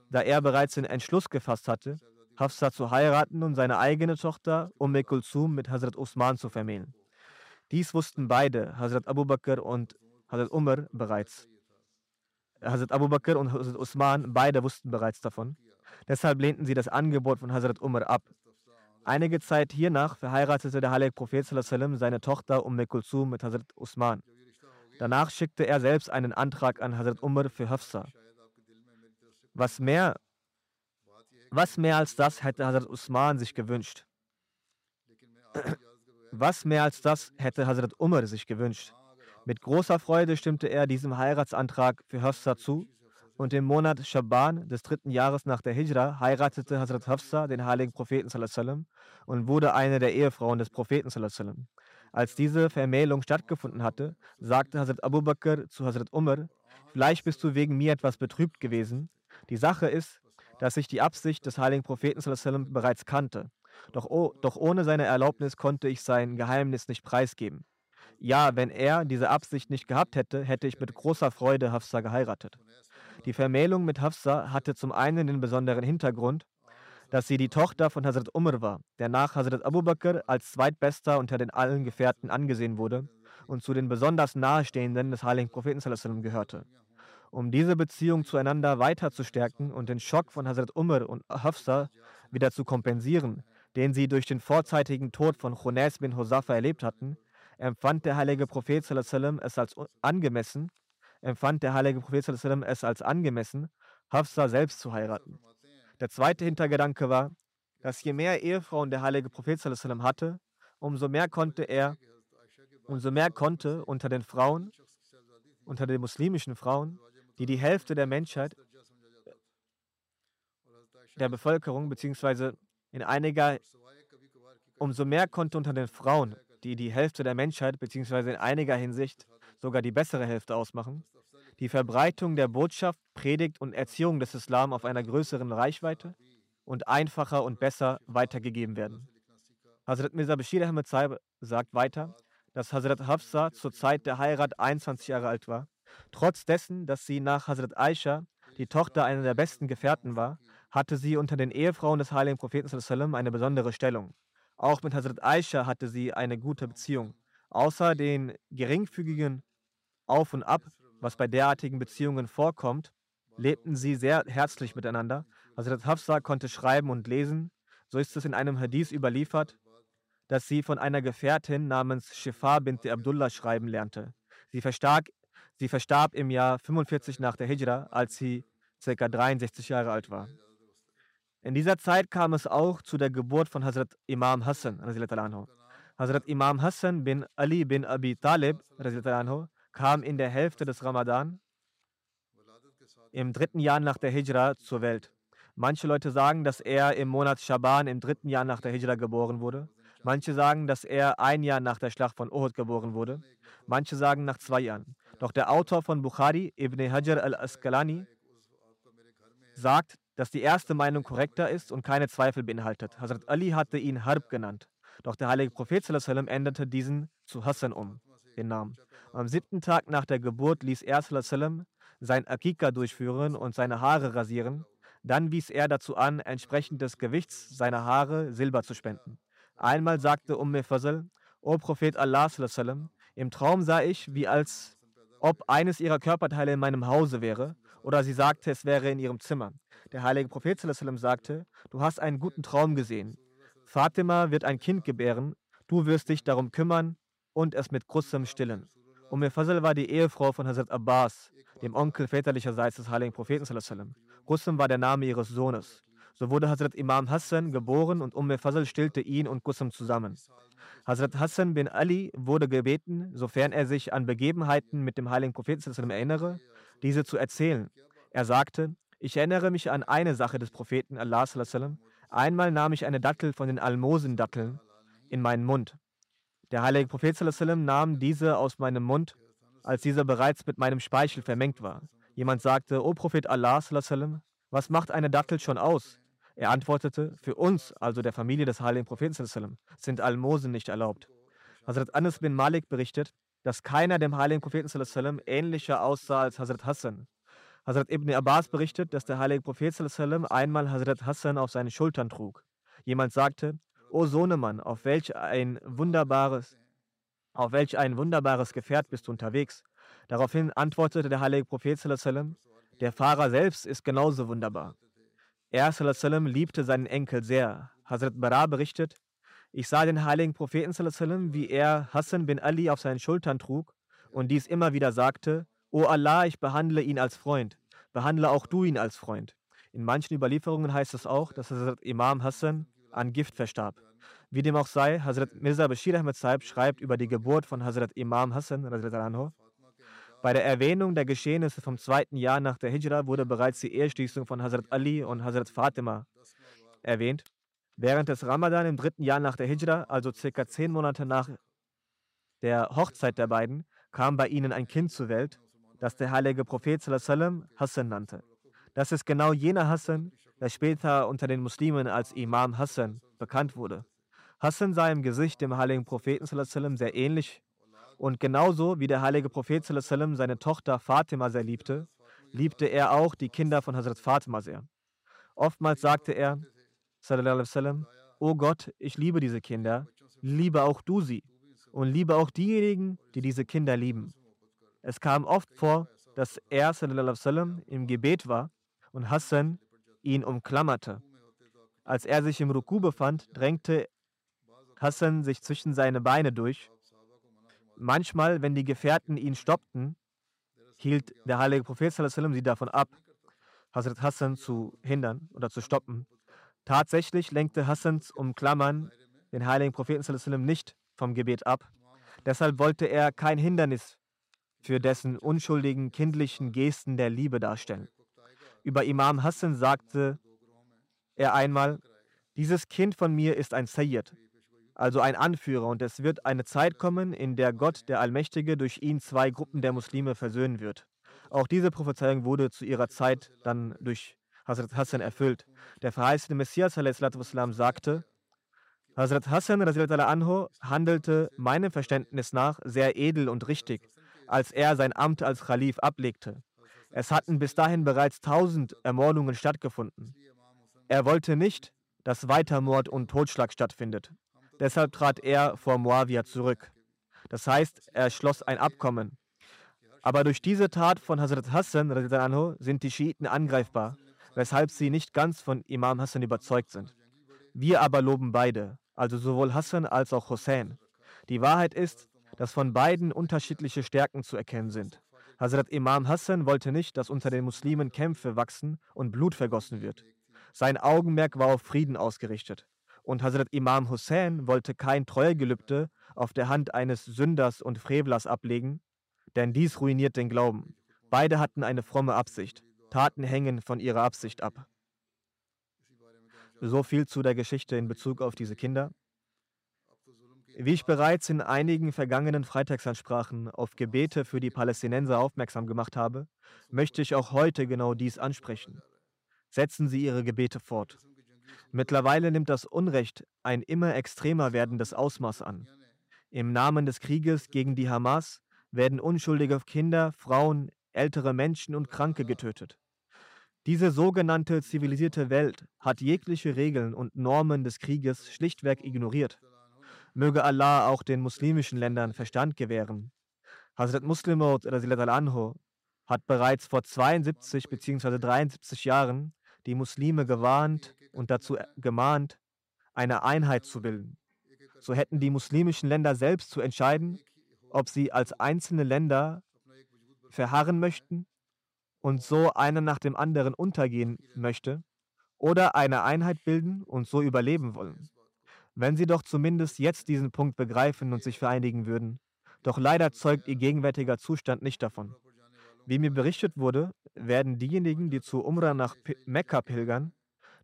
da er bereits den Entschluss gefasst hatte, Hafsa zu heiraten und seine eigene Tochter Umm Kulsum mit Hazrat Usman zu vermählen. Dies wussten beide, Hazrat Abu Bakr und Hazrat Umar, bereits. Hazrat Abu Bakr und Hazrat Usman, beide wussten bereits davon. Deshalb lehnten sie das Angebot von Hazrat Umar ab. Einige Zeit hiernach verheiratete der heilige Prophet seine Tochter Umm Kulsum mit Hazrat Usman. Danach schickte er selbst einen Antrag an Hazrat Umar für Hafsa. Was mehr, was mehr als das hätte Hazrat Usman sich gewünscht? Was mehr als das hätte Hazrat Umar sich gewünscht? Mit großer Freude stimmte er diesem Heiratsantrag für Hafsa zu und im Monat Shaban des dritten Jahres nach der Hijra heiratete Hazrat Hafsa den heiligen Propheten und wurde eine der Ehefrauen des Propheten. Als diese Vermählung stattgefunden hatte, sagte Hazrat Abu Bakr zu Hazrat Umar, vielleicht bist du wegen mir etwas betrübt gewesen. Die Sache ist, dass ich die Absicht des heiligen Propheten bereits kannte. Doch, oh, doch ohne seine Erlaubnis konnte ich sein Geheimnis nicht preisgeben. Ja, wenn er diese Absicht nicht gehabt hätte, hätte ich mit großer Freude Hafsa geheiratet. Die Vermählung mit Hafsa hatte zum einen den besonderen Hintergrund, dass sie die Tochter von Hazrat Umar war, der nach Hazrat Abu Bakr als zweitbester unter den allen Gefährten angesehen wurde und zu den besonders nahestehenden des heiligen Propheten gehörte. Um diese Beziehung zueinander weiter zu stärken und den Schock von Hazrat Umar und Hafsa wieder zu kompensieren, den sie durch den vorzeitigen Tod von Khunais bin Hosafa erlebt hatten, empfand der heilige Prophet es als angemessen, empfand der heilige Prophet es als angemessen, Hafsa selbst zu heiraten. Der zweite Hintergedanke war, dass je mehr Ehefrauen der heilige Prophet hatte, umso mehr konnte er, umso mehr konnte unter den Frauen, unter den muslimischen Frauen, die die Hälfte der Menschheit, der Bevölkerung, beziehungsweise in einiger, umso mehr konnte unter den Frauen, die die Hälfte der Menschheit, beziehungsweise in einiger Hinsicht sogar die bessere Hälfte ausmachen, die Verbreitung der Botschaft, Predigt und Erziehung des Islam auf einer größeren Reichweite und einfacher und besser weitergegeben werden. Hazrat Mirza Bashir Ahmed Saib sagt weiter, dass Hazrat Hafsa zur Zeit der Heirat 21 Jahre alt war. Trotz dessen, dass sie nach Hazrat Aisha, die Tochter einer der besten Gefährten war, hatte sie unter den Ehefrauen des heiligen Propheten eine besondere Stellung. Auch mit Hazrat Aisha hatte sie eine gute Beziehung. Außer den geringfügigen Auf und Ab was bei derartigen Beziehungen vorkommt, lebten sie sehr herzlich miteinander. Hazrat Hafsa konnte schreiben und lesen. So ist es in einem Hadith überliefert, dass sie von einer Gefährtin namens Shifa bint Abdullah schreiben lernte. Sie, verstark, Sie verstarb im Jahr 45 nach der Hijra, als sie ca. 63 Jahre alt war. In dieser Zeit kam es auch zu der Geburt von Hazrat Imam Hassan. Hazrat Imam Hassan bin Ali bin Abi Talib kam in der Hälfte des Ramadan im dritten Jahr nach der Hijra zur Welt. Manche Leute sagen, dass er im Monat Shaban im dritten Jahr nach der Hijra geboren wurde. Manche sagen, dass er ein Jahr nach der Schlacht von Uhud geboren wurde. Manche sagen nach zwei Jahren. Doch der Autor von Bukhari, Ibn Hajar al-Asqalani, sagt, dass die erste Meinung korrekter ist und keine Zweifel beinhaltet. Hazrat Ali hatte ihn Harb genannt. Doch der heilige Prophet änderte diesen zu Hassan um, den Namen. Am siebten Tag nach der Geburt ließ er sein Akika durchführen und seine Haare rasieren. Dann wies er dazu an, entsprechend des Gewichts seiner Haare Silber zu spenden. Einmal sagte Umm Fazl, O Prophet Allah, im Traum sah ich, wie als ob eines ihrer Körperteile in meinem Hause wäre, oder sie sagte, es wäre in ihrem Zimmer. Der heilige Prophet sagte, du hast einen guten Traum gesehen. Fatima wird ein Kind gebären, du wirst dich darum kümmern und es mit Grussem stillen. Umm Fazl war die Ehefrau von Hazrat Abbas, dem Onkel väterlicherseits des heiligen Propheten. Gussem war der Name ihres Sohnes. So wurde Hazrat Imam Hassan geboren und Umm Fazl stillte ihn und Gussem zusammen. Hazrat Hassan bin Ali wurde gebeten, sofern er sich an Begebenheiten mit dem heiligen Propheten erinnere, diese zu erzählen. Er sagte, ich erinnere mich an eine Sache des Propheten Allah. Einmal nahm ich eine Dattel von den Almosendatteln in meinen Mund. Der heilige Prophet nahm diese aus meinem Mund als dieser bereits mit meinem Speichel vermengt war. Jemand sagte, O Prophet Allah, was macht eine Dattel schon aus? Er antwortete, für uns, also der Familie des heiligen Propheten, sind Almosen nicht erlaubt. Hazrat Anas bin Malik berichtet, dass keiner dem heiligen Propheten ähnlicher aussah als Hazrat Hassan. Hazrat Ibn Abbas berichtet, dass der heilige Prophet einmal Hazrat Hassan auf seinen Schultern trug. Jemand sagte, O Sohnemann, auf welch ein wunderbares auf welch ein wunderbares Gefährt bist du unterwegs? Daraufhin antwortete der heilige Prophet, der Fahrer selbst ist genauso wunderbar. Er liebte seinen Enkel sehr. Hazrat Bara berichtet, ich sah den heiligen Propheten, wie er Hassan bin Ali auf seinen Schultern trug und dies immer wieder sagte, O Allah, ich behandle ihn als Freund, behandle auch du ihn als Freund. In manchen Überlieferungen heißt es auch, dass Hazrat Imam Hassan an Gift verstarb. Wie dem auch sei, Hazrat Mirza Bashir Ahmed Saib schreibt über die Geburt von Hazrat Imam Hassan. Bei der Erwähnung der Geschehnisse vom zweiten Jahr nach der Hijra wurde bereits die Eheschließung von Hazrat Ali und Hazrat Fatima erwähnt. Während des Ramadan im dritten Jahr nach der Hijra, also circa zehn Monate nach der Hochzeit der beiden, kam bei ihnen ein Kind zur Welt, das der heilige Prophet Hassan nannte. Das ist genau jener Hassan, der später unter den Muslimen als Imam Hassan bekannt wurde. Hassan sah im Gesicht dem heiligen Propheten sehr ähnlich und genauso wie der heilige Prophet seine Tochter Fatima sehr liebte, liebte er auch die Kinder von Hazrat Fatima sehr. Oftmals sagte er, O Gott, ich liebe diese Kinder, liebe auch du sie und liebe auch diejenigen, die diese Kinder lieben. Es kam oft vor, dass er im Gebet war und Hassan ihn umklammerte. Als er sich im Ruku befand, drängte Hassan sich zwischen seine Beine durch. Manchmal, wenn die Gefährten ihn stoppten, hielt der heilige Prophet sie davon ab, Hazrat Hassan zu hindern oder zu stoppen. Tatsächlich lenkte Hassans Umklammern den heiligen Propheten nicht vom Gebet ab. Deshalb wollte er kein Hindernis für dessen unschuldigen kindlichen Gesten der Liebe darstellen. Über Imam Hassan sagte er einmal, dieses Kind von mir ist ein Sayyid, also ein Anführer, und es wird eine Zeit kommen, in der Gott, der Allmächtige, durch ihn zwei Gruppen der Muslime versöhnen wird. Auch diese Prophezeiung wurde zu ihrer Zeit dann durch Hazrat Hassan erfüllt. Der verheißene Messias wassalam, sagte, Hazrat Hassan anhu, handelte meinem Verständnis nach sehr edel und richtig, als er sein Amt als Khalif ablegte. Es hatten bis dahin bereits tausend Ermordungen stattgefunden. Er wollte nicht, dass weiter Mord und Totschlag stattfindet. Deshalb trat er vor Muawiyah zurück. Das heißt, er schloss ein Abkommen. Aber durch diese Tat von Hazrat Hassan sind die Schiiten angreifbar, weshalb sie nicht ganz von Imam Hassan überzeugt sind. Wir aber loben beide, also sowohl Hassan als auch Hussein. Die Wahrheit ist, dass von beiden unterschiedliche Stärken zu erkennen sind. Hazrat Imam Hassan wollte nicht, dass unter den Muslimen Kämpfe wachsen und Blut vergossen wird. Sein Augenmerk war auf Frieden ausgerichtet. Und Hazrat Imam Hussein wollte kein Treuegelübde auf der Hand eines Sünders und Frevlers ablegen, denn dies ruiniert den Glauben. Beide hatten eine fromme Absicht. Taten hängen von ihrer Absicht ab. So viel zu der Geschichte in Bezug auf diese Kinder. Wie ich bereits in einigen vergangenen Freitagsansprachen auf Gebete für die Palästinenser aufmerksam gemacht habe, möchte ich auch heute genau dies ansprechen. Setzen Sie Ihre Gebete fort. Mittlerweile nimmt das Unrecht ein immer extremer werdendes Ausmaß an. Im Namen des Krieges gegen die Hamas werden unschuldige Kinder, Frauen, ältere Menschen und Kranke getötet. Diese sogenannte zivilisierte Welt hat jegliche Regeln und Normen des Krieges schlichtweg ignoriert. Möge Allah auch den muslimischen Ländern Verstand gewähren. Hazrat Muslimot anhu hat bereits vor 72 bzw. 73 Jahren die Muslime gewarnt und dazu gemahnt, eine Einheit zu bilden. So hätten die muslimischen Länder selbst zu entscheiden, ob sie als einzelne Länder verharren möchten und so einer nach dem anderen untergehen möchte oder eine Einheit bilden und so überleben wollen. Wenn sie doch zumindest jetzt diesen Punkt begreifen und sich vereinigen würden. Doch leider zeugt ihr gegenwärtiger Zustand nicht davon. Wie mir berichtet wurde, werden diejenigen, die zu Umrah nach Mekka pilgern,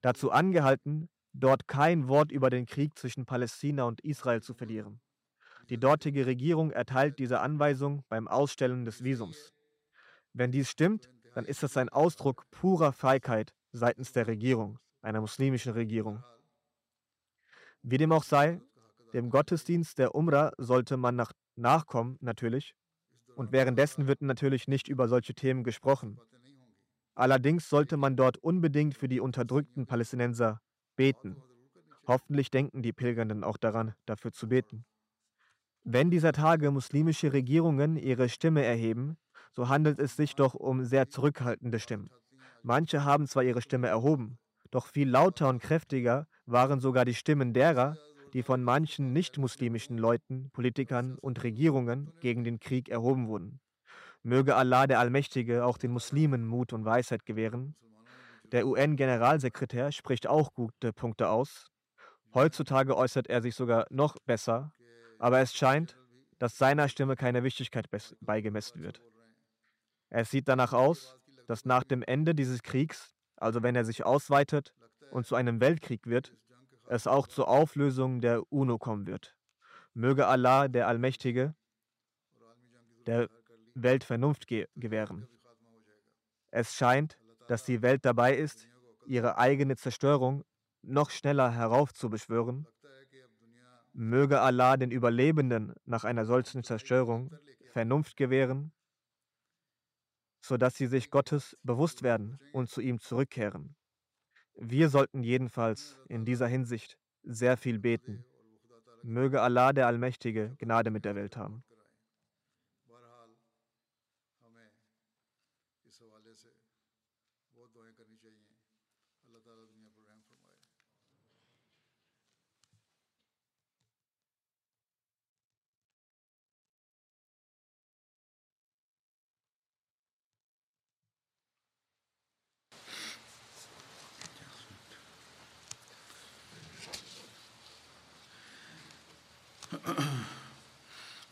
dazu angehalten, dort kein Wort über den Krieg zwischen Palästina und Israel zu verlieren. Die dortige Regierung erteilt diese Anweisung beim Ausstellen des Visums. Wenn dies stimmt, dann ist das ein Ausdruck purer Feigheit seitens der Regierung, einer muslimischen Regierung. Wie dem auch sei, dem Gottesdienst der Umrah sollte man nach nachkommen, natürlich, und währenddessen wird natürlich nicht über solche Themen gesprochen. Allerdings sollte man dort unbedingt für die unterdrückten Palästinenser beten. Hoffentlich denken die Pilgernden auch daran, dafür zu beten. Wenn dieser Tage muslimische Regierungen ihre Stimme erheben, so handelt es sich doch um sehr zurückhaltende Stimmen. Manche haben zwar ihre Stimme erhoben, doch viel lauter und kräftiger waren sogar die Stimmen derer, die von manchen nicht-muslimischen Leuten, Politikern und Regierungen gegen den Krieg erhoben wurden. Möge Allah der Allmächtige auch den Muslimen Mut und Weisheit gewähren. Der UN-Generalsekretär spricht auch gute Punkte aus. Heutzutage äußert er sich sogar noch besser, aber es scheint, dass seiner Stimme keine Wichtigkeit beigemessen wird. Es sieht danach aus, dass nach dem Ende dieses Kriegs, also wenn er sich ausweitet und zu einem Weltkrieg wird, es auch zur Auflösung der UNO kommen wird. Möge Allah, der Allmächtige, der Welt Vernunft ge gewähren. Es scheint, dass die Welt dabei ist, ihre eigene Zerstörung noch schneller heraufzubeschwören. Möge Allah den Überlebenden nach einer solchen Zerstörung Vernunft gewähren sodass sie sich Gottes bewusst werden und zu ihm zurückkehren. Wir sollten jedenfalls in dieser Hinsicht sehr viel beten. Möge Allah der Allmächtige Gnade mit der Welt haben.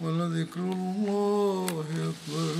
ولذكر الله أكبر.